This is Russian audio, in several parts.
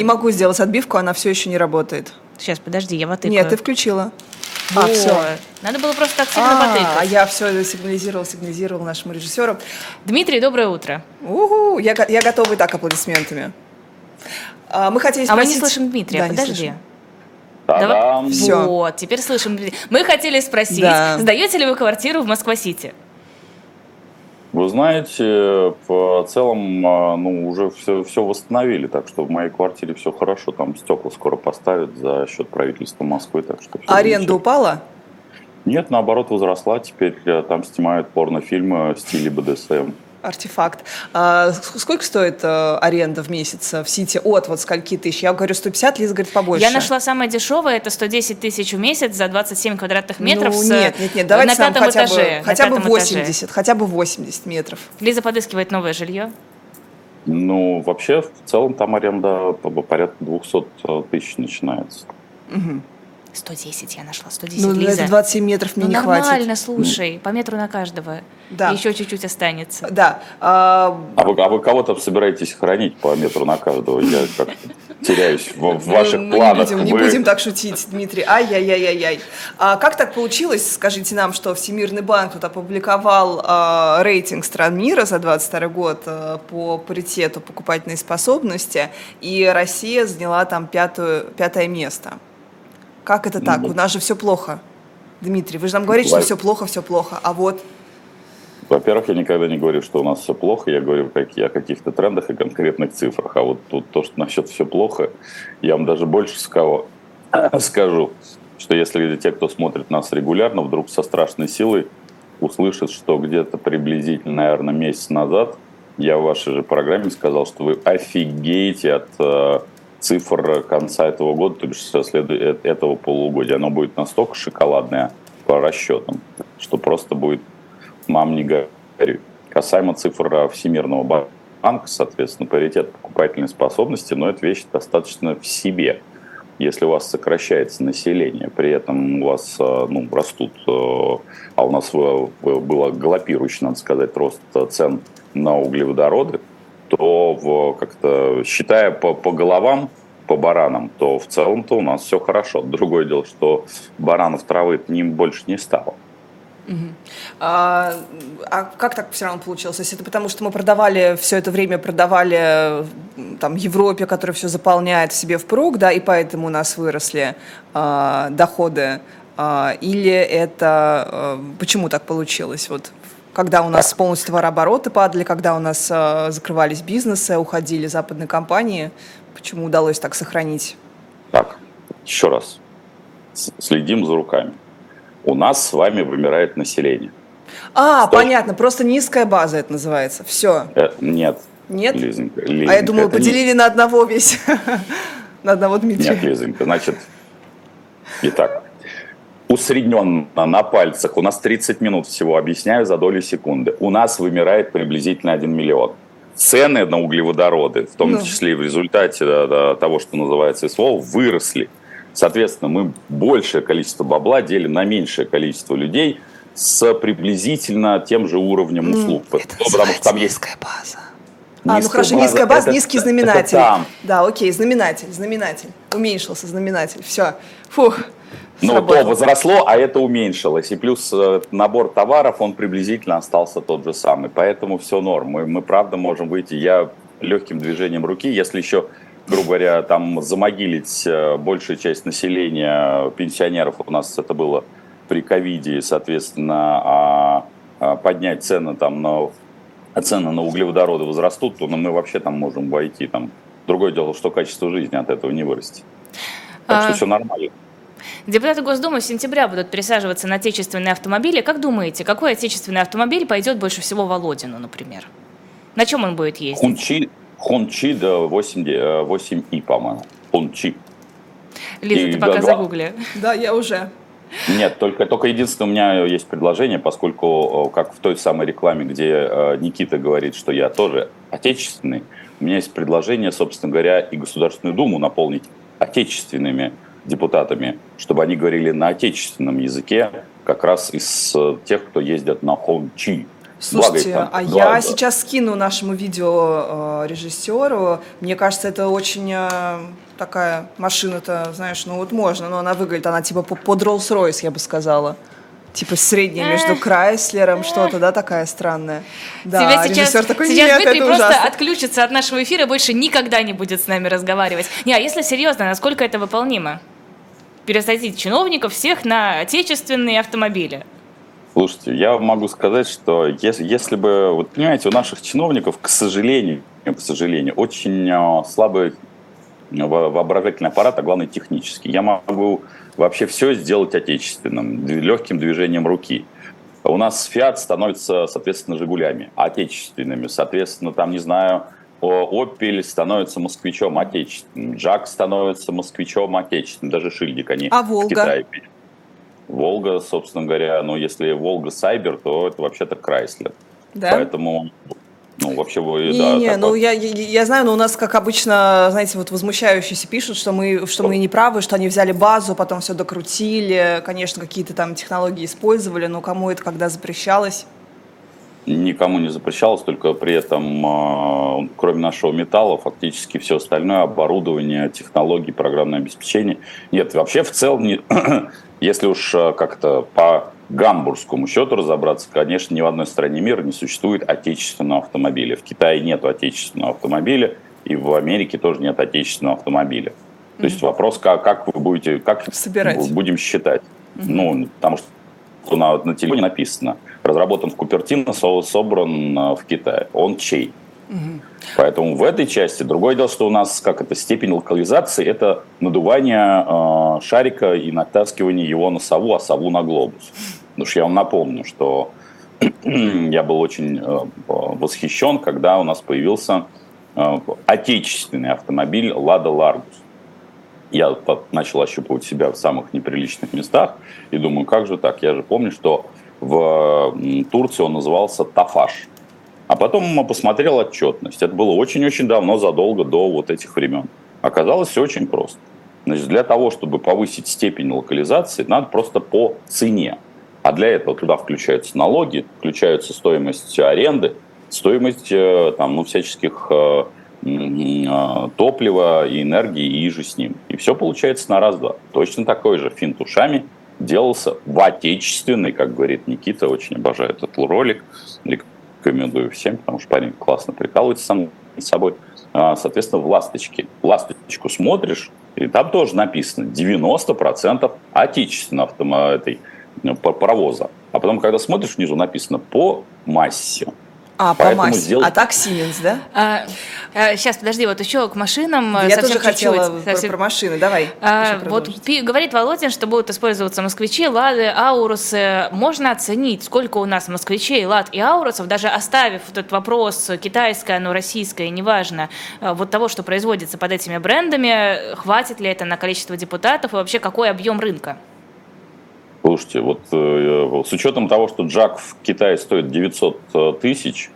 Не могу сделать отбивку, она все еще не работает. Сейчас, подожди, я вот Нет, ты включила. А, все. Надо было просто так сильно А, потыкать. а я все сигнализировал, сигнализировал нашему режиссеру. Дмитрий, доброе утро. Угу, я, я готова и так аплодисментами. А, мы хотели А мы спросить... не слышим Дмитрия, Да, подожди. Та-дам! Всё. Вот, теперь слышим. Дмитрия. Мы хотели спросить, Да. сдаете ли вы квартиру в Москва-Сити? Вы знаете, в целом, а, ну, уже все, все восстановили, так что в моей квартире все хорошо, там стекла скоро поставят за счет правительства Москвы, так что всё Аренда упала? Нет, наоборот, возросла, теперь э, там снимают порнофильмы в стиле БДСМ. Артефакт. А, ск- сколько стоит э, аренда в месяц э, в Сити? От вот скольки тысяч? Я говорю 150, Лиза говорит побольше. Я нашла самое дешевое, это 110 тысяч в месяц за 27 квадратных метров Ну, с- нет, нет, нет, давайте на нам пятом хотя этаже. бы, на хотя бы пятом этаже. 80, хотя бы 80 метров. Лиза подыскивает новое жилье. Ну, вообще, в целом, там аренда по- по порядка 200 тысяч начинается. 110 я нашла, 110, Ну, Лиза. это 27 метров мне Ну, не нормально, хватит. слушай, по метру на каждого. Да. И еще чуть-чуть останется. Да. а, А вы, а вы кого-то собираетесь хранить по метру на каждого? Я как теряюсь в, в ваших мы, планах. Не будем, не Вы- будем так шутить, Дмитрий. Ай-яй-яй-яй-яй. А как так получилось, скажите нам, что Всемирный банк тут опубликовал а, рейтинг стран мира за 22 год а, по паритету покупательной способности, и Россия заняла там пятую, пятое место. Как это так? Ну, У нас же все плохо. Дмитрий, вы же нам говорите, что все плохо, все плохо. А вот Во-первых, я никогда не говорю, что у нас все плохо. Я говорю как- о каких-то трендах и конкретных цифрах. А вот тут то, что насчет все плохо, я вам даже больше ска- скажу, что если те, кто смотрит нас регулярно, вдруг со страшной силой услышат, что где-то приблизительно, наверное, месяц назад я в вашей же программе сказал, что вы офигеете от э, цифр конца этого года, то бишь следу- э- этого полугодия. Оно будет настолько шоколадное по расчетам, что просто будет мам не горюй. Касаемо цифр а, Всемирного банка, соответственно, паритет покупательной способности, но это вещь достаточно в себе. Если у вас сокращается население, при этом у вас а, ну, растут, э, а у нас было галопирующий, надо сказать, рост цен на углеводороды, то как-то считая по, по головам, по баранам, то в целом-то у нас все хорошо. Другое дело, что баранов травы не, больше не стало. А, а как так все равно получилось? То это потому, что мы продавали все это время, продавали там Европе, которая все заполняет в себе впрок, да, и поэтому у нас выросли а, доходы? А, или это а, почему так получилось? Вот когда у нас полностью товарообороты падали, когда у нас а, закрывались бизнесы, уходили западные компании, почему удалось так сохранить? Так, еще раз. Следим за руками. У нас с вами вымирает население. А, Что? понятно, просто низкая база это называется. Все. Э, нет. Нет? Лизонька, А я Лизонька, думала, это не- поделили на одного весь. На одного Дмитрия. Нет, Лизонька, значит, итак, усредненно на пальцах, у нас 30 минут всего, объясняю за долю секунды, у нас вымирает приблизительно 1 миллион. Цены на углеводороды, в том Ну. числе и в результате да, да, того, что называется СВО, выросли. Соответственно, мы большее количество бабла делим на меньшее количество людей с приблизительно тем же уровнем услуг. Это Ну, потому что там есть низкая база. А, ну хорошо, база. низкая база, Это- низкий это знаменатель. там. Да, окей, знаменатель, знаменатель. Уменьшился знаменатель. Все. Фух. Ну, сработало. то возросло, а это уменьшилось. И плюс э, набор товаров, он приблизительно остался тот же самый. Поэтому все норм. Мы, мы правда можем выйти. Я легким движением руки, если еще, грубо говоря, там замогилить э, большую часть населения, пенсионеров у нас это было при ковиде, соответственно, а, а поднять цены там на а цены на углеводороды возрастут, то мы вообще там можем войти. Там. Другое дело, что качество жизни от этого не вырастет. Так А, что все нормально. Депутаты Госдумы с сентября будут пересаживаться на отечественные автомобили. Как думаете, какой отечественный автомобиль пойдет больше всего Володину, например? На чем он будет ездить? Хунчи, Хунчи да 8, э, 8И, по-моему. Хунчи. Лиза, и ты пока гла- загугли. Да, я уже. Нет, только, только единственное, у меня есть предложение, поскольку, как в той самой рекламе, где э, Никита говорит, что я тоже отечественный, у меня есть предложение, собственно говоря, и Государственную Думу наполнить отечественными депутатами, чтобы они говорили на отечественном языке, как раз из э, тех, кто ездят на Хончи. Слушайте, Благо, а я да. сейчас скину нашему видео э. Мне кажется, это очень э, такая машина-то, знаешь, ну вот можно, но она выглядит, она типа под Rolls-Royce, я бы сказала. Типа средняя между Крайслером, что-то, да, такая странная. Да, Тебя сейчас, такой, сейчас Дмитрий просто ужасно. отключится от нашего эфира, больше никогда не будет с нами разговаривать. Не, а если серьезно, насколько это выполнимо? Пересадить чиновников всех на отечественные автомобили. Слушайте, я могу сказать, что если, если бы, вот понимаете, у наших чиновников, к сожалению, к сожалению, очень а, слабый воображательный аппарат, а главное технический. Я могу вообще все сделать отечественным, легким движением руки. У нас Фиат становится, соответственно, Жигулями, отечественными. Соответственно, там, не знаю, Opel становится москвичом отечественным, Джак становится москвичом отечественным, даже Шильдик они а Волга? в Китае Волга, собственно говоря, ну, если Волга Сайбер, то это вообще-то Крайслер. Да? Поэтому ну, вообще, не, да. Не, ну, я, я, я знаю, но у нас, как обычно, знаете, вот возмущающиеся пишут, что мы, что мы не правы, что они взяли базу, потом все докрутили, конечно, какие-то там технологии использовали, но кому это когда запрещалось? Никому не запрещалось, только при этом, а, кроме нашего металла, фактически все остальное, оборудование, технологии, программное обеспечение. Нет, вообще в целом, не, если уж а, как-то по гамбургскому счету разобраться, конечно, ни в одной стране мира не существует отечественного автомобиля. В Китае нет отечественного автомобиля, и в Америке тоже нет отечественного автомобиля. То есть вопрос, как, как вы будете, как Собирать. будем считать. Mm-hmm. Ну, потому что на, на телефоне написано, разработан в Купертино, собран а, в Китае. Он чей? Mm-hmm. Поэтому в этой части другое дело, что у нас как это степень локализации это надувание э, шарика и натаскивание его на сову, а сову на глобус. Потому что я вам напомню, что я был очень э, восхищен, когда у нас появился э, отечественный автомобиль «Лада Ларгус». Я начал ощупывать себя в самых неприличных местах и думаю, как же так? Я же помню, что в Турции он назывался «Тафаш». А потом посмотрел отчетность. Это было очень-очень давно, задолго до вот этих времен. Оказалось все очень просто. Значит, для того, чтобы повысить степень локализации, надо просто по цене а для этого туда включаются налоги, включаются стоимость аренды, стоимость э, там, ну, всяческих э, э, топлива и энергии и же с ним. И все получается на раз-два. Точно такой же финт ушами делался в отечественный, как говорит Никита, очень обожаю этот ролик, рекомендую всем, потому что парень классно прикалывается сам с собой. А, соответственно, в «Ласточке». «Ласточку» смотришь, и там тоже написано 90% отечественной автомобиля этой Э, паровоза. А потом, когда смотришь, внизу написано по массе. А, по массе. Сделать... А так Сименс, да? А, а, сейчас, подожди, вот еще к машинам. Я тоже хотела про, совсем... про машины, давай. А, вот пи- говорит Володин, что будут использоваться москвичи, лады, аурусы. Можно оценить, сколько у нас москвичей, лад и аурусов, даже оставив этот вопрос китайское, оно российское, неважно, э, вот того, что производится под этими брендами, хватит ли это на количество депутатов и вообще какой объем рынка? Слушайте, вот э, с учетом того, что Джак в Китае стоит 900 э, тысяч,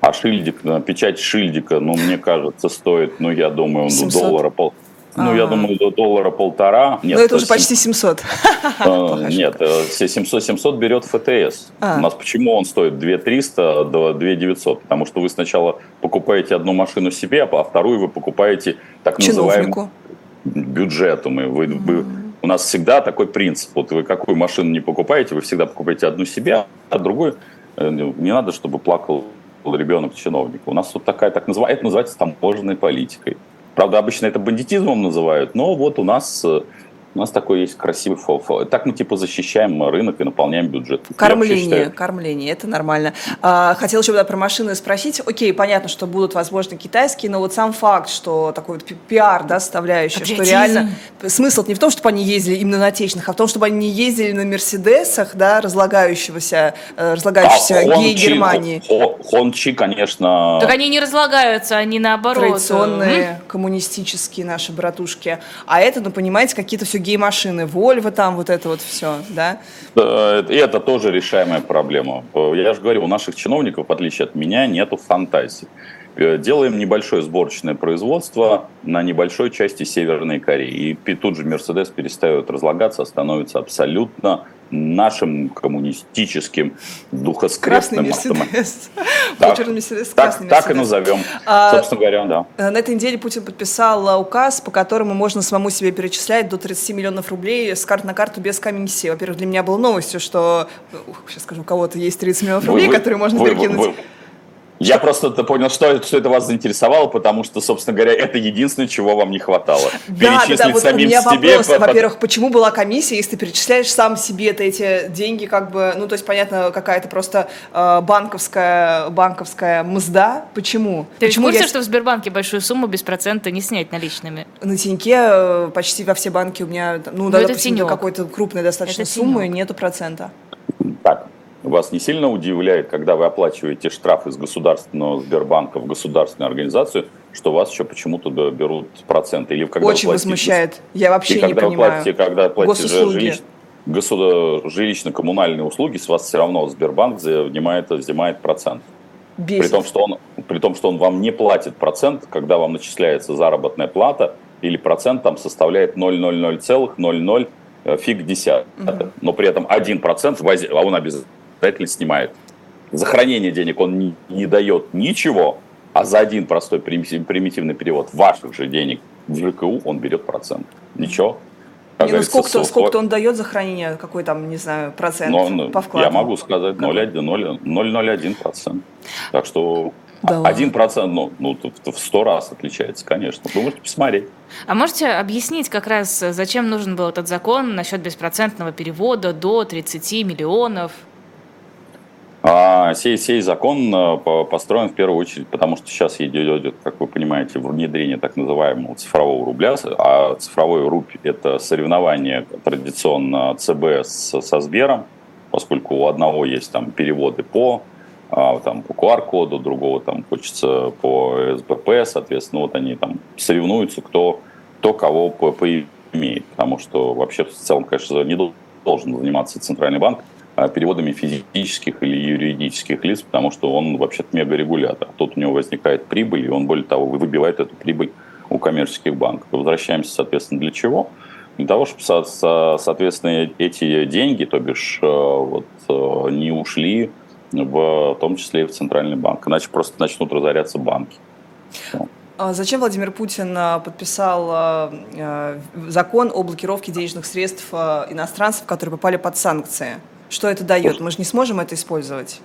а шильдик, печать шильдика, ну, мне кажется, стоит, ну, я думаю, ну, доллара пол... Ну, я а. думаю, до доллара полтора. Нет, Но это уже почти 700. Э, нет, 700, 700 берет ФТС. А. У нас почему он стоит 2 300 до 2 900? Потому что вы сначала покупаете одну машину себе, а вторую вы покупаете так называемую бюджету. Вы, вы, у нас всегда такой принцип. Вот вы какую машину не покупаете, вы всегда покупаете одну себе, а другую э, не надо, чтобы плакал ребенок чиновника. У нас вот такая, так называемая, это называется таможенной политикой. Правда, обычно это бандитизмом называют, но вот у нас э, у нас такой есть красивый фол. Так мы типа защищаем рынок и наполняем бюджет. Кормление, считаю... кормление, это нормально. А, хотел еще про машины спросить. Окей, понятно, что будут, возможно, китайские, но вот сам факт, что такой вот пиар, да, составляющая, что реально смысл не в том, чтобы они ездили именно на отечественных, а в том, чтобы они не ездили на Мерседесах, да, разлагающегося, э, разлагающейся а, гей Германии. Хончи, конечно. Так они не разлагаются, они наоборот. Традиционные коммунистические наши братушки. А это, ну, понимаете, какие-то все гей-машины, Вольво там, вот это вот все, да? И это тоже решаемая проблема. Я же говорю, у наших чиновников, в отличие от меня, нету фантазии. Э, делаем небольшое сборочное производство на небольшой части Северной Кореи. И тут же Мерседес перестает разлагаться, становится абсолютно нашим коммунистическим духоскрестным Мерседес. Так, Мерседес, так, так и назовем. А, Собственно говоря, да. Э, на этой неделе Путин подписал указ, по которому можно самому себе перечислять до 30 миллионов рублей с карт на карту без комиссии. Во-первых, для меня было новостью, что, сейчас скажу, у кого-то есть 30 миллионов рублей, вы, которые можно вы, перекинуть. Вы, вы, я просто понял, что, что это вас заинтересовало, потому что, собственно говоря, это единственное, чего вам не хватало. Да, Перечислить да, вот самим у меня себе... вопрос. По... Во-первых, почему была комиссия, если ты перечисляешь сам себе это, эти деньги, как бы, ну, то есть, понятно, какая-то просто э, банковская, банковская мзда. Почему? Ты почему в курсе, я... что в Сбербанке большую сумму без процента не снять наличными? На Тиньке э, почти во все банки у меня, ну, ну да, допустим, до какой-то крупной достаточно это суммы тенек. нету процента. Так, вас не сильно удивляет, когда вы оплачиваете штраф из государственного Сбербанка в государственную организацию, что вас еще почему-то берут проценты? Или когда Очень платите, возмущает. Я вообще не когда понимаю. Платите, когда платите жилищ, государ, жилищно-коммунальные услуги, с вас все равно Сбербанк взимает, взимает процент. Бесит. При том, что он, при том, что он вам не платит процент, когда вам начисляется заработная плата, или процент там составляет 0,00,00 э, фиг десятых. Угу. Но при этом 1%, а он обязательно обязательно снимает. За хранение денег он не, не дает ничего, а за один простой примитивный перевод ваших же денег в ЖКУ он берет процент. Ничего. не, ну сколько, сколько он дает за хранение, какой там, не знаю, процент Но, по вкладу? Я могу сказать 0,01 процент. Так что один процент, ну, ну, в сто раз отличается, конечно. Вы можете посмотреть. А можете объяснить как раз, зачем нужен был этот закон насчет беспроцентного перевода до 30 миллионов? А сей, сей закон э, построен в первую очередь, потому что сейчас идет, как вы понимаете, внедрение так называемого цифрового рубля, а цифровой рубль – это соревнование традиционно ЦБ с, со Сбером, поскольку у одного есть там переводы по а, там, по QR-коду, другого там хочется по СБП, соответственно, вот они там соревнуются, кто, кто кого поимеет, потому что вообще в целом, конечно, не должен заниматься Центральный банк переводами физических или юридических лиц, потому что он вообще-то мегарегулятор. Тут у него возникает прибыль, и он, более того, выбивает эту прибыль у коммерческих банков. Возвращаемся, соответственно, для чего? Для того, чтобы, соответственно, эти деньги, то бишь, э, вот, э, не ушли в, том числе и в Центральный банк. Иначе просто начнут разоряться банки. А зачем Владимир Путин э, подписал закон о блокировке денежных средств иностранцев, которые попали под санкции? Что это дает? Мы же не сможем это использовать.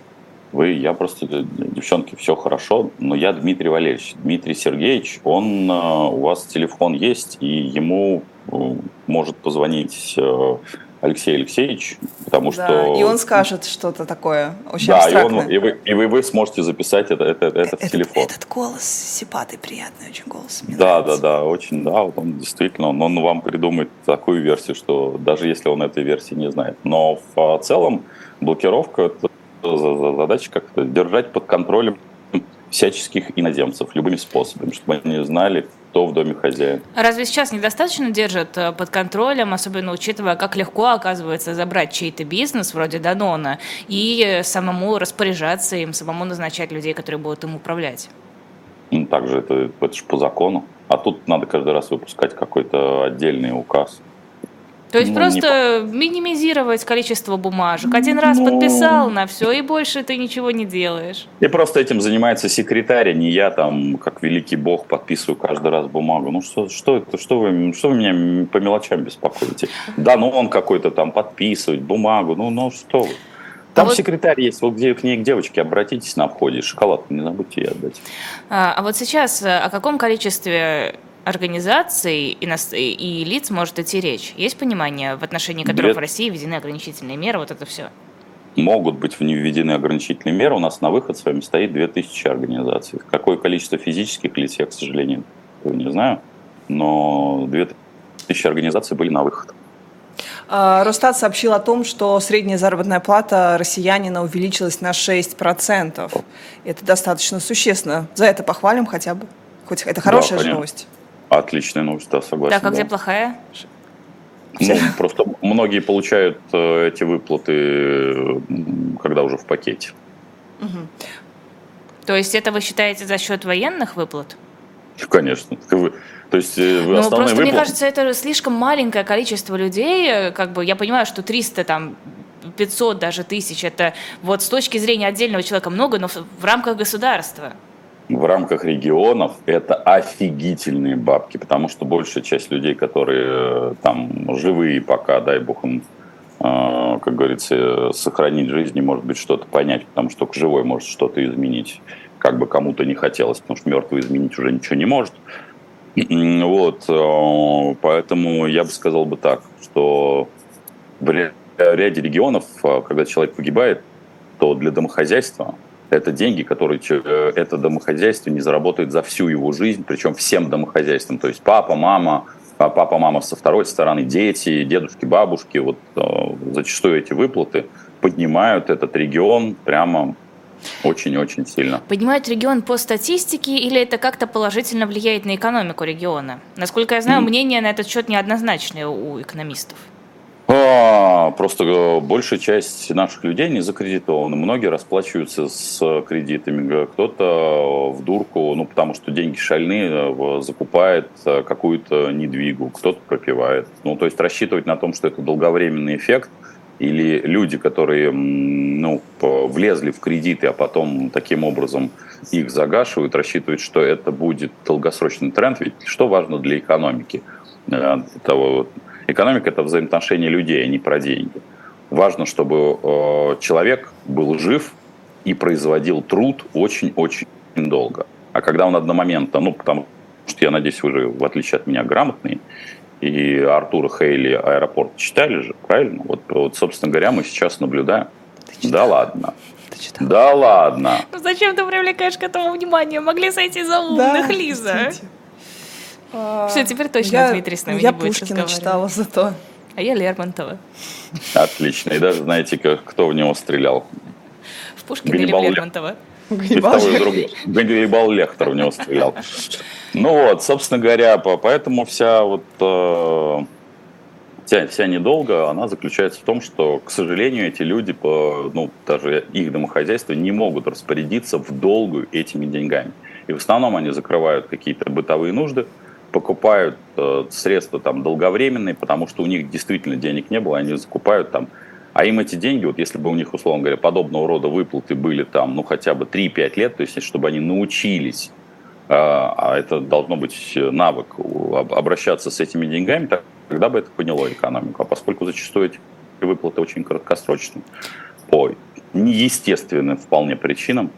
Вы, я просто, девчонки, все хорошо, но я Дмитрий Валерьевич. Дмитрий Сергеевич, он, э, у вас телефон есть, и ему э, может позвонить э, Алексей Алексеевич, потому да, что... и он скажет что-то такое очень да, абстрактное. И, он, и, вы, и вы, вы сможете записать это, это, это этот, в телефон. Этот голос сипатый, приятный очень голос. Мне да, нравится. да, да, очень, да, вот он действительно, он, он вам придумает такую версию, что даже если он этой версии не знает. Но в целом блокировка – это задача как-то держать под контролем всяческих иноземцев любыми способами, чтобы они знали, кто в доме хозяин. Разве сейчас недостаточно держат э, под контролем, особенно учитывая, как легко оказывается забрать чей-то бизнес, вроде Данона, и самому распоряжаться им, самому назначать людей, которые будут им управлять? Ну, также это, это же по закону. А тут надо каждый раз выпускать какой-то отдельный указ. То есть ну, просто не... минимизировать количество бумажек. Один раз ну... подписал на все, и больше ты ничего не делаешь. И просто этим занимается секретарь, а не я там, как великий бог, подписываю каждый раз бумагу. Ну что, что это, что вы, что вы меня по мелочам беспокоите? Да, ну он какой-то там подписывать бумагу, ну, ну что вы. Там а вот... секретарь есть, вот где к ней к девочке обратитесь на входе, шоколад не забудьте ей отдать. А, а вот сейчас э, о каком количестве организаций и, нас, и лиц может идти речь? Есть понимание, в отношении которых Две... в России введены ограничительные меры, вот это все? Могут быть введены ограничительные меры. У нас на выход с вами стоит 2000 организаций. Какое количество физических лиц, я, к сожалению, не знаю. Но 2000 организаций были на выход. А, Росстат сообщил о том, что средняя заработная плата россиянина увеличилась на 6%. Это достаточно существенно. За это похвалим хотя бы. Хоть это хорошая да, же новость. Отличная новость, да, согласен. Так, а да. где плохая? Ну, просто многие получают э, эти выплаты, когда уже в пакете. Угу. То есть это вы считаете за счет военных выплат? Конечно. Вы, То есть э, ну, просто выплаты... мне кажется, это слишком маленькое количество людей. Как бы я понимаю, что 300 там 500 даже тысяч, это вот с точки зрения отдельного человека много, но в рамках государства в рамках регионов это офигительные бабки, потому что большая часть людей, которые э, там живые пока, дай бог им, э, как говорится, сохранить жизнь и, может быть, что-то понять, потому что только живой может что-то изменить, как бы кому-то не хотелось, потому что мертвый изменить уже ничего не может. Вот, э, поэтому я бы сказал бы так, что в ряде регионов, когда человек погибает, то для домохозяйства это деньги, которые э, это домохозяйство не заработает за всю его жизнь, причем всем домохозяйствам. То есть папа, мама, а папа, мама со второй стороны, дети, дедушки, бабушки. Вот э, зачастую эти выплаты поднимают этот регион прямо очень-очень сильно. Поднимают регион по статистике или это как-то положительно влияет на экономику региона? Насколько я знаю, mm. мнение на этот счет неоднозначное у экономистов. А, просто э, большая часть наших людей не закредитованы. Многие расплачиваются с кредитами. Кто-то в дурку, ну, потому что деньги шальные, э, закупает э, какую-то недвигу, кто-то пропивает. Ну, то есть рассчитывать на том, что это долговременный эффект, или люди, которые ну, влезли в кредиты, а потом таким образом их загашивают, рассчитывают, что это будет долгосрочный тренд. Ведь что важно для экономики? Того, Экономика – это взаимоотношения людей, а не про деньги. Важно, чтобы э, человек был жив и производил труд очень-очень долго. А когда он одномоментно, ну, потому что я надеюсь, вы же, в отличие от меня, грамотный, и Артура Хейли аэропорт читали же, правильно? Вот, вот собственно говоря, мы сейчас наблюдаем. Да ладно. Да ладно. Ну зачем ты привлекаешь к этому внимание? Могли сойти за умных, да, Лиза. Кстати. А, Все, теперь точно я, Дмитрий с нами Я Пушкина читала зато. А я Лермонтова. Отлично. И даже знаете, кто в него стрелял? В Пушкина или в Лермонтова? Ганнибал Лехтер в него стрелял. Ну вот, собственно говоря, поэтому вся вот э, вся, вся недолго, она заключается в том, что, к сожалению, эти люди, по, ну, даже их домохозяйства не могут распорядиться в долгую этими деньгами. И в основном они закрывают какие-то бытовые нужды, покупают э, средства там долговременные, потому что у них действительно денег не было, они закупают там, а им эти деньги, вот если бы у них, условно говоря, подобного рода выплаты были там, ну, хотя бы 3-5 лет, то есть, чтобы они научились, э, а это должно быть навык, обращаться с этими деньгами, тогда бы это подняло экономику. А поскольку зачастую эти выплаты очень краткосрочные, по неестественным вполне причинам,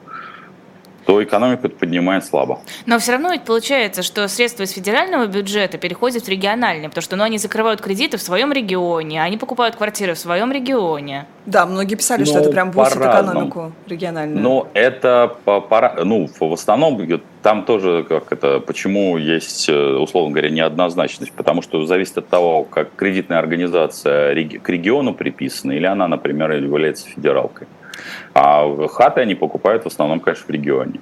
то экономику это поднимает слабо. Но все равно ведь получается, что средства из федерального бюджета переходят в региональный, потому что ну, они закрывают кредиты в своем регионе, они покупают квартиры в своем регионе. Да, многие писали, ну, что это прям бустит экономику региональную. Но это пора, ну, в основном там тоже как это, почему есть, э, условно говоря, неоднозначность, потому что зависит от того, как кредитная организация к региону приписана, или она, например, является федералкой. А хаты они покупают в основном, конечно, в регионе.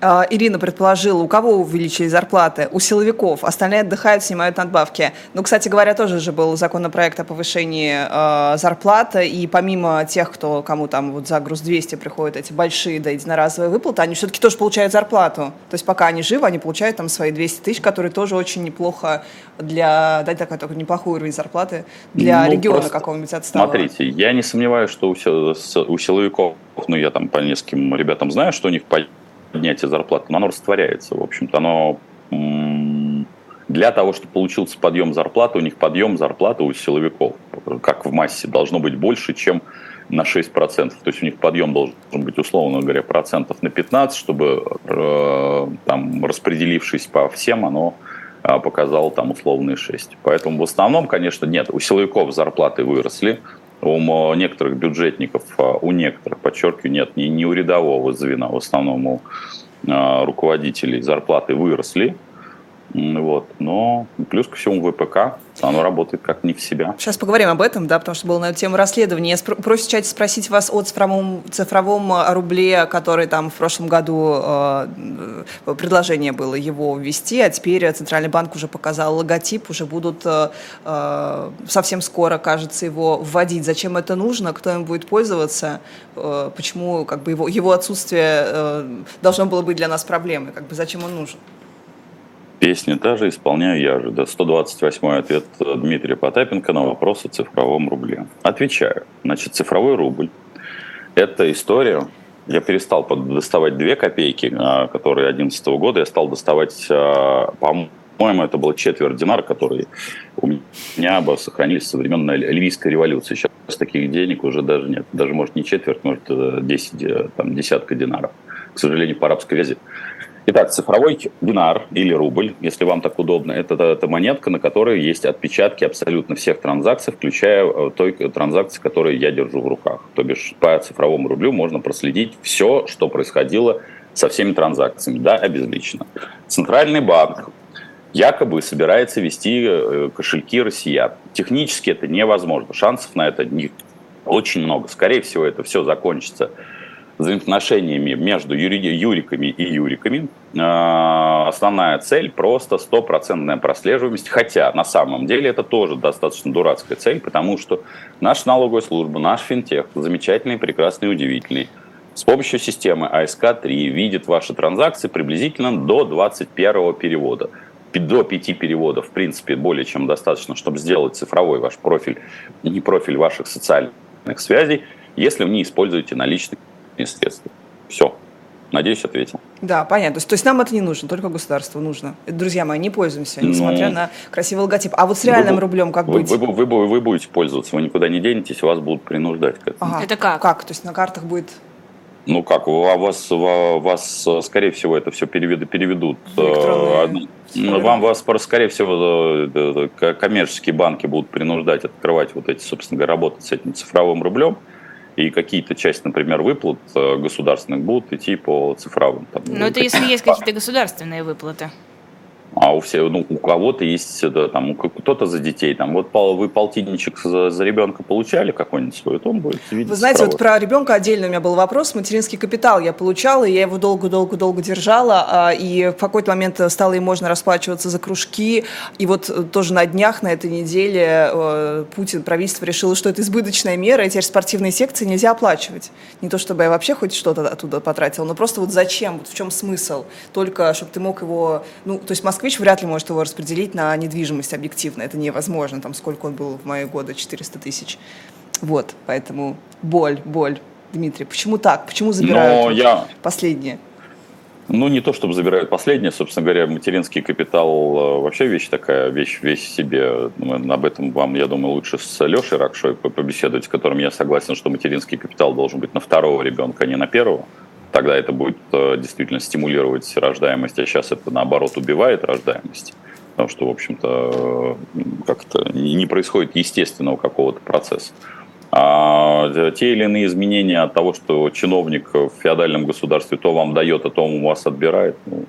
А, Ирина предположила, у кого увеличили зарплаты? У силовиков. Остальные отдыхают, снимают надбавки. Ну, кстати говоря, тоже же был законопроект о повышении э, зарплаты. И помимо тех, кто, кому там вот за груз 200 приходят эти большие да, единоразовые выплаты, они все-таки тоже получают зарплату. То есть пока они живы, они получают там свои 200 тысяч, которые тоже очень неплохо для, да, такой, такой неплохой уровень зарплаты для ну, региона какого-нибудь отсталого. Смотрите, я не сомневаюсь, что у, у силовиков, ну, я там по нескольким ребятам знаю, что у них поднятие зарплаты, но оно растворяется, в общем-то, оно для того, чтобы получился подъем зарплаты, у них подъем зарплаты у силовиков, как в массе, должно быть больше, чем на 6%. То есть у них подъем должен быть, условно говоря, процентов на 15, чтобы э, там, распределившись по всем, оно э, показало там условные 6. Поэтому в основном, конечно, нет, у силовиков зарплаты выросли, у некоторых бюджетников, а, у некоторых, подчеркиваю, нет, не, не у рядового звена, в основном у а, руководителей зарплаты выросли, вот. Но плюс ко всему ВПК, оно работает как не в себя. Сейчас поговорим об этом, да, потому что было на эту тему расследование. Я спро- просю в спросить вас о цифровом, цифровом рубле, который там в прошлом году э, предложение было его ввести, а теперь Центральный банк уже показал логотип, уже будут э, совсем скоро, кажется, его вводить. Зачем это нужно, кто им будет пользоваться, э, почему как бы его, его отсутствие э, должно было быть для нас проблемой, как бы зачем он нужен? Песня та же, исполняю я же. Да, 128-й ответ Дмитрия Потапенко на вопрос о цифровом рубле. Отвечаю. Значит, цифровой рубль – это история, я перестал доставать две копейки, а, которые 2011 года, я стал доставать, а, по-моему, это был четверть динар, которые у меня сохранились со времен Ливийской революции. Сейчас таких денег уже даже нет. Даже, может, не четверть, может, 10, э, э, там, десятка динаров. К сожалению, по арабской вязи. Итак, цифровой динар или рубль, если вам так удобно, это, это монетка, на которой есть отпечатки абсолютно всех транзакций, включая э, той транзакции, которую я держу в руках. То бишь по цифровому рублю можно проследить все, что происходило со всеми транзакциями, да, обезличенно. Центральный банк якобы собирается вести э, кошельки россиян. Технически это невозможно. Шансов на это не очень много. Скорее всего, это все закончится взаимоотношениями между юриками и юриками. А, основная цель просто стопроцентная прослеживаемость, хотя на самом деле это тоже достаточно дурацкая цель, потому что наша налоговая служба, наш финтех, замечательный, прекрасный, удивительный, с помощью системы АСК-3 видит ваши транзакции приблизительно до 21 перевода. До пяти переводов, в принципе, более чем достаточно, чтобы сделать цифровой ваш профиль, не профиль ваших социальных связей, если вы не используете наличные средства. Все. Надеюсь, ответил. Да, понятно. То есть, то есть нам это не нужно, только государству нужно. Друзья мои, не пользуемся, несмотря ну, на красивый логотип. А вот с реальным вы, рублем как вы, быть? Вы, вы, вы, вы будете пользоваться, вы никуда не денетесь, вас будут принуждать к этому. Ага. Это как? Как? То есть на картах будет ну как, вас, вас, скорее всего, это все переведут. переведут. Э, ну, вам вас, скорее всего, э, э, коммерческие банки будут принуждать открывать вот эти, собственно говоря, работать с этим цифровым рублем и какие-то части, например, выплат э, государственных будут идти по цифровым. Там, Но это если есть какие-то государственные выплаты. А у всех, ну, у кого-то есть, да, там, кто-то за детей, там, вот вы полтинничек за, за ребенка получали какой-нибудь свой, то он будет видеть. Вы знаете, справа. вот про ребенка отдельно у меня был вопрос. Материнский капитал я получала, и я его долго-долго-долго держала, а, и в какой-то момент стало и можно расплачиваться за кружки, и вот тоже на днях, на этой неделе э, Путин, правительство решило, что это избыточная мера, и теперь спортивные секции нельзя оплачивать. Не то, чтобы я вообще хоть что-то оттуда потратила, но просто вот зачем, вот в чем смысл? Только, чтобы ты мог его, ну, то есть Москва москвич вряд ли может его распределить на недвижимость объективно. Это невозможно. Там сколько он был в мои годы? 400 тысяч. Вот, поэтому боль, боль. Дмитрий, почему так? Почему забирают Но я... последнее? Ну, не то, чтобы забирают последнее, собственно говоря, материнский капитал э, вообще вещь такая, вещь, вещь себе. Об этом вам, я думаю, лучше с Лешей Ракшой побеседовать, с которым я согласен, что материнский капитал должен быть на второго ребенка, а не на первого тогда это будет э, действительно стимулировать рождаемость, а сейчас это наоборот убивает рождаемость. Потому что, в общем-то, э, как-то не происходит естественного какого-то процесса. А те или иные изменения от того, что чиновник в феодальном государстве то вам дает, а то он у вас отбирает, ну,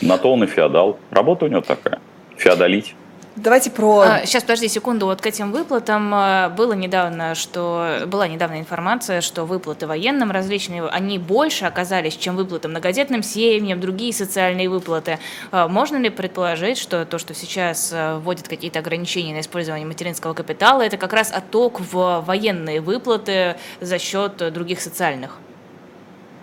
на то он и феодал. Работа у него такая. Феодалить. Давайте про... А, сейчас, подожди секунду. Вот к этим выплатам а, было недавно, что была недавно информация, что выплаты военным различные, они больше оказались, чем выплаты многодетным семьям, другие социальные выплаты. А, можно ли предположить, что то, что сейчас вводят какие-то ограничения на использование материнского капитала, это как раз отток в военные выплаты за счет других социальных?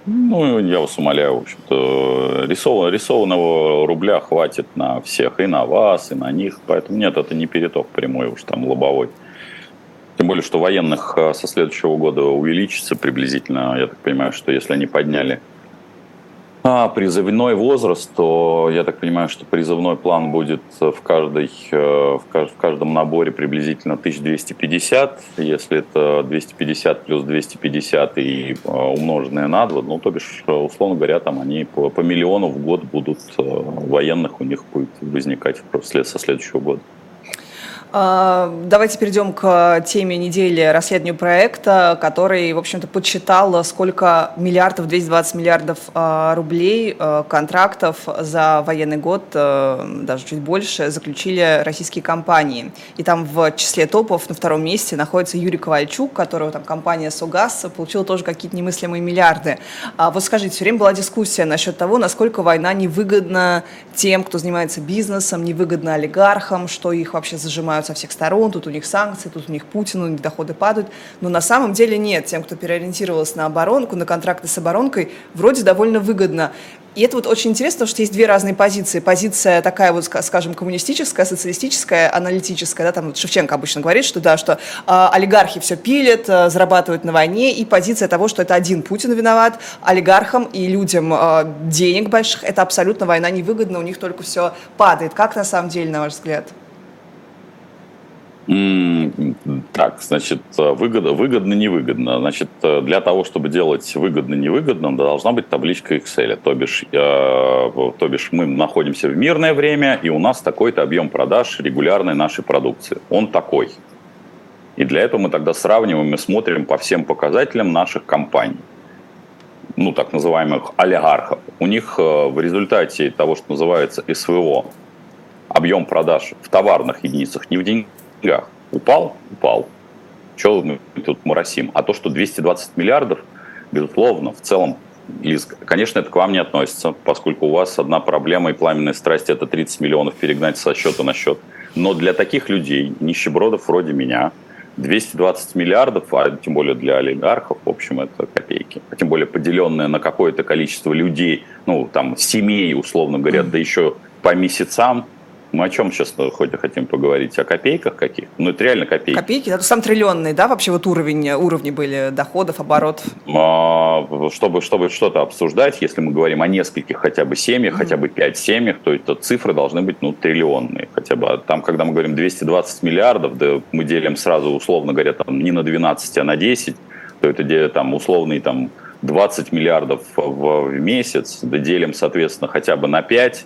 Ну, я вас умоляю, в общем-то, рисов... рисованного рубля хватит на всех, и на вас, и на них. Поэтому нет, это не переток прямой уж там лобовой. Тем более, что военных э, со следующего года увеличится приблизительно. Я так понимаю, что если они подняли а призывной возраст, то я так понимаю, что призывной план будет в, каждой, э, в каждом наборе приблизительно 1250. Если это 250 плюс 250 и э, умноженное на 2, ну, то бишь, условно говоря, там они по, по миллиону в год будут э, военных у них будет возникать со следующего года. А, давайте перейдем к теме недели расследованию проекта, который, в общем-то, подсчитал, сколько миллиардов, 220 миллиардов а, рублей а, контрактов за военный год, даже чуть больше, заключили российские компании. И там в числе топов на втором месте находится Юрий Ковальчук, которого там компания «Сугаз» получила тоже какие-то немыслимые миллиарды. Вот скажите, все время была дискуссия насчет того, насколько война невыгодна тем, кто занимается бизнесом, невыгодна олигархам, что их вообще зажимают со всех сторон, тут у них санкции, тут у них Путин, у них доходы падают. Но на самом деле нет. Тем, кто переориентировался на оборонку, на контракты с оборонкой, вроде довольно выгодно. И это вот очень интересно, потому что есть две разные позиции. Позиция такая вот, скажем, коммунистическая, социалистическая, аналитическая, да, там вот Шевченко обычно говорит, что да, что э, олигархи все пилят, э, зарабатывают на войне, и позиция того, что это один Путин виноват, олигархам и людям э, денег больших, это абсолютно война невыгодна, у них только все падает. Как на самом деле, на ваш взгляд? Так, значит, выгодно, выгодно, невыгодно. Значит, для того, чтобы делать выгодно-невыгодно, должна быть табличка Excel. То бишь, э, то бишь мы находимся в мирное время, и у нас такой-то объем продаж регулярной нашей продукции. Он такой. И для этого мы тогда сравниваем и смотрим по всем показателям наших компаний ну, так называемых олигархов. У них э, в результате того, что называется СВО, объем продаж в товарных единицах, не в деньгах, деньгах. Упал? Упал. Чего мы тут моросим? А то, что 220 миллиардов, безусловно, в целом, Лиз, конечно, это к вам не относится, поскольку у вас одна проблема и пламенная страсть – это 30 миллионов перегнать со счета на счет. Но для таких людей, нищебродов вроде меня, 220 миллиардов, а тем более для олигархов, в общем, это копейки. А тем более поделенное на какое-то количество людей, ну, там, семей, условно говоря, да еще по месяцам, мы о чем сейчас хоть хотим поговорить? О копейках каких? Ну, это реально копейки. Копейки? Это сам триллионный, да, вообще вот уровень, уровни были доходов, оборот? А, чтобы, чтобы что-то обсуждать, если мы говорим о нескольких хотя бы семьях, mm-hmm. хотя бы пять семьях, то это цифры должны быть, ну, триллионные. Хотя бы там, когда мы говорим 220 миллиардов, да мы делим сразу, условно говоря, там не на 12, а на 10, то это там условный там 20 миллиардов в месяц, да делим, соответственно, хотя бы на 5,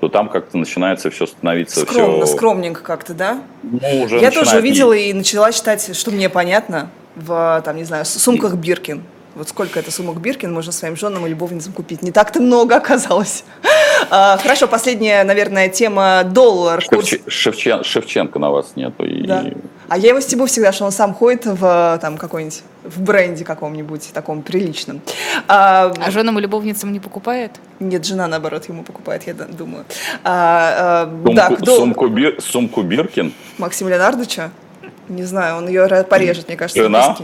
то там как-то начинается все становиться Скромно, все... скромненько как-то, да? Ну, уже Я тоже увидела и начала читать, что мне понятно, в, там, не знаю, сумках Биркин. Вот сколько это сумок Биркин можно своим женам и любовницам купить? Не так-то много оказалось. А, хорошо, последняя, наверное, тема доллар. Шевченко на вас нету. И... Да. А я его стебу всегда, что он сам ходит в там какой-нибудь в бренде каком-нибудь таком приличном. А, а женам и любовницам не покупает? Нет, жена наоборот ему покупает, я думаю. А, а, сумку, да, кто... сумку, бир, сумку Биркин? Максим Леонардовича? Не знаю, он ее порежет, мне кажется. Жена? А,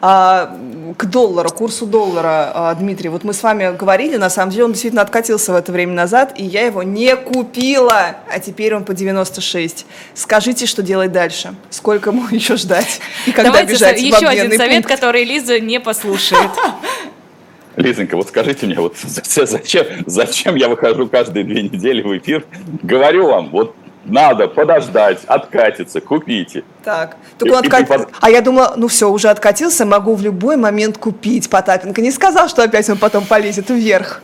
к доллару, курсу доллара, а, Дмитрий, вот мы с вами говорили, на самом деле он действительно откатился в это время назад, и я его не купила, а теперь он по 96. Скажите, что делать дальше? Сколько ему еще ждать? И когда Давайте бежать еще один совет, пункт? который Лиза не послушает. Лизонька, вот скажите мне, вот зачем, зачем я выхожу каждые две недели в эфир? Говорю вам, вот надо подождать, откатиться, купите. Так, только он откат... под... А я думала, ну все, уже откатился, могу в любой момент купить. Потапенко не сказал, что опять он потом полезет вверх.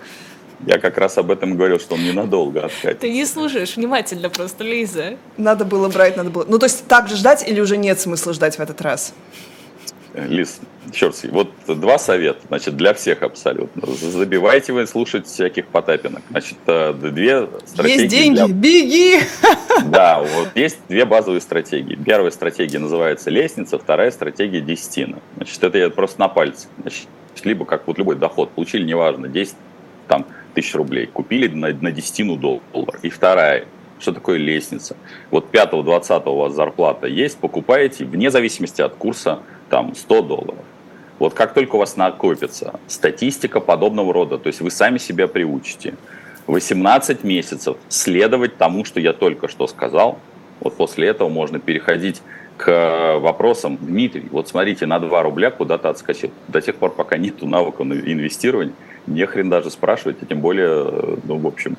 Я как раз об этом говорил, что он ненадолго откатится. Ты не слушаешь внимательно просто, Лиза. Надо было брать, надо было... Ну, то есть так же ждать или уже нет смысла ждать в этот раз? Лиз, еще раз, вот два совета, значит, для всех абсолютно. Забивайте вы слушать всяких Потапинок. Значит, э, две стратегии. Есть деньги, для... беги! Да, вот есть две базовые стратегии. Первая стратегия называется лестница, вторая стратегия десятина. Значит, это я просто на пальце. Значит, либо как вот любой доход получили, неважно, 10 там, тысяч рублей, купили на, на десятину долларов. И вторая, что такое лестница? Вот 5-20 у вас зарплата есть, покупаете, вне зависимости от курса, там 100 долларов. Вот как только у вас накопится статистика подобного рода, то есть вы сами себя приучите, 18 месяцев следовать тому, что я только что сказал, вот после этого можно переходить к вопросам. Дмитрий, вот смотрите, на 2 рубля куда-то отскочил. До тех пор, пока нет навыка инвестирования, не хрен даже спрашивать, а тем более, ну, в общем,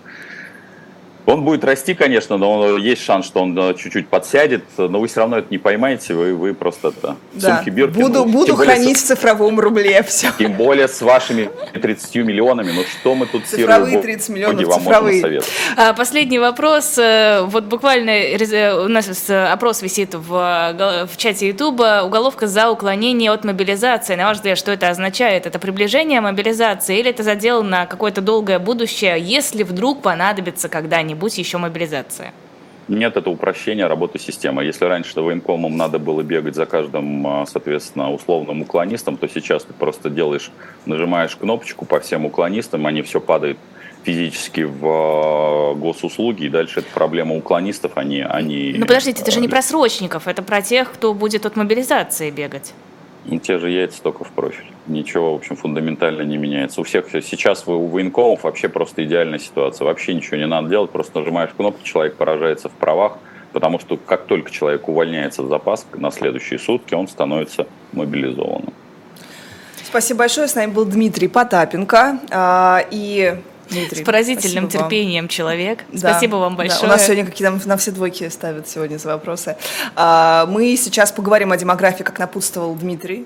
он будет расти, конечно, но есть шанс, что он э, чуть-чуть подсядет, но вы все равно это не поймаете, вы, вы просто это, да. сумки Биркин. Буду, буду хранить с, в цифровом рубле все. Тем более с вашими 30 миллионами, ну что мы тут Цифровые 30 миллионов, вам цифровые. А, последний вопрос. Э, вот буквально у нас опрос висит в, в чате Ютуба. Уголовка за уклонение от мобилизации. На ваш взгляд, что это означает? Это приближение мобилизации или это задел на какое-то долгое будущее, если вдруг понадобится когда-нибудь? Какая-нибудь еще мобилизация? Нет, это упрощение работы системы. Если раньше военкомам надо было бегать за каждым, а, соответственно, условным уклонистом, то сейчас ты просто делаешь, нажимаешь кнопочку по всем уклонистам, они все падают физически в а, госуслуги, и дальше это проблема уклонистов, они... они ну подождите, это же не про срочников, это про тех, кто будет от мобилизации бегать. Те же яйца, только в профиль. Ничего, в общем, фундаментально не меняется. У всех сейчас у военкомов вообще просто идеальная ситуация. Вообще ничего не надо делать, просто нажимаешь кнопку, человек поражается в правах, потому что как только человек увольняется в запас на следующие сутки, он становится мобилизованным. Спасибо большое. С нами был Дмитрий Потапенко. А, и Дмитрий, С поразительным терпением вам. человек. Да, Спасибо вам большое. Да, у нас сегодня какие-то на все двойки ставят сегодня за вопросы. А, мы сейчас поговорим о демографии, как напутствовал Дмитрий.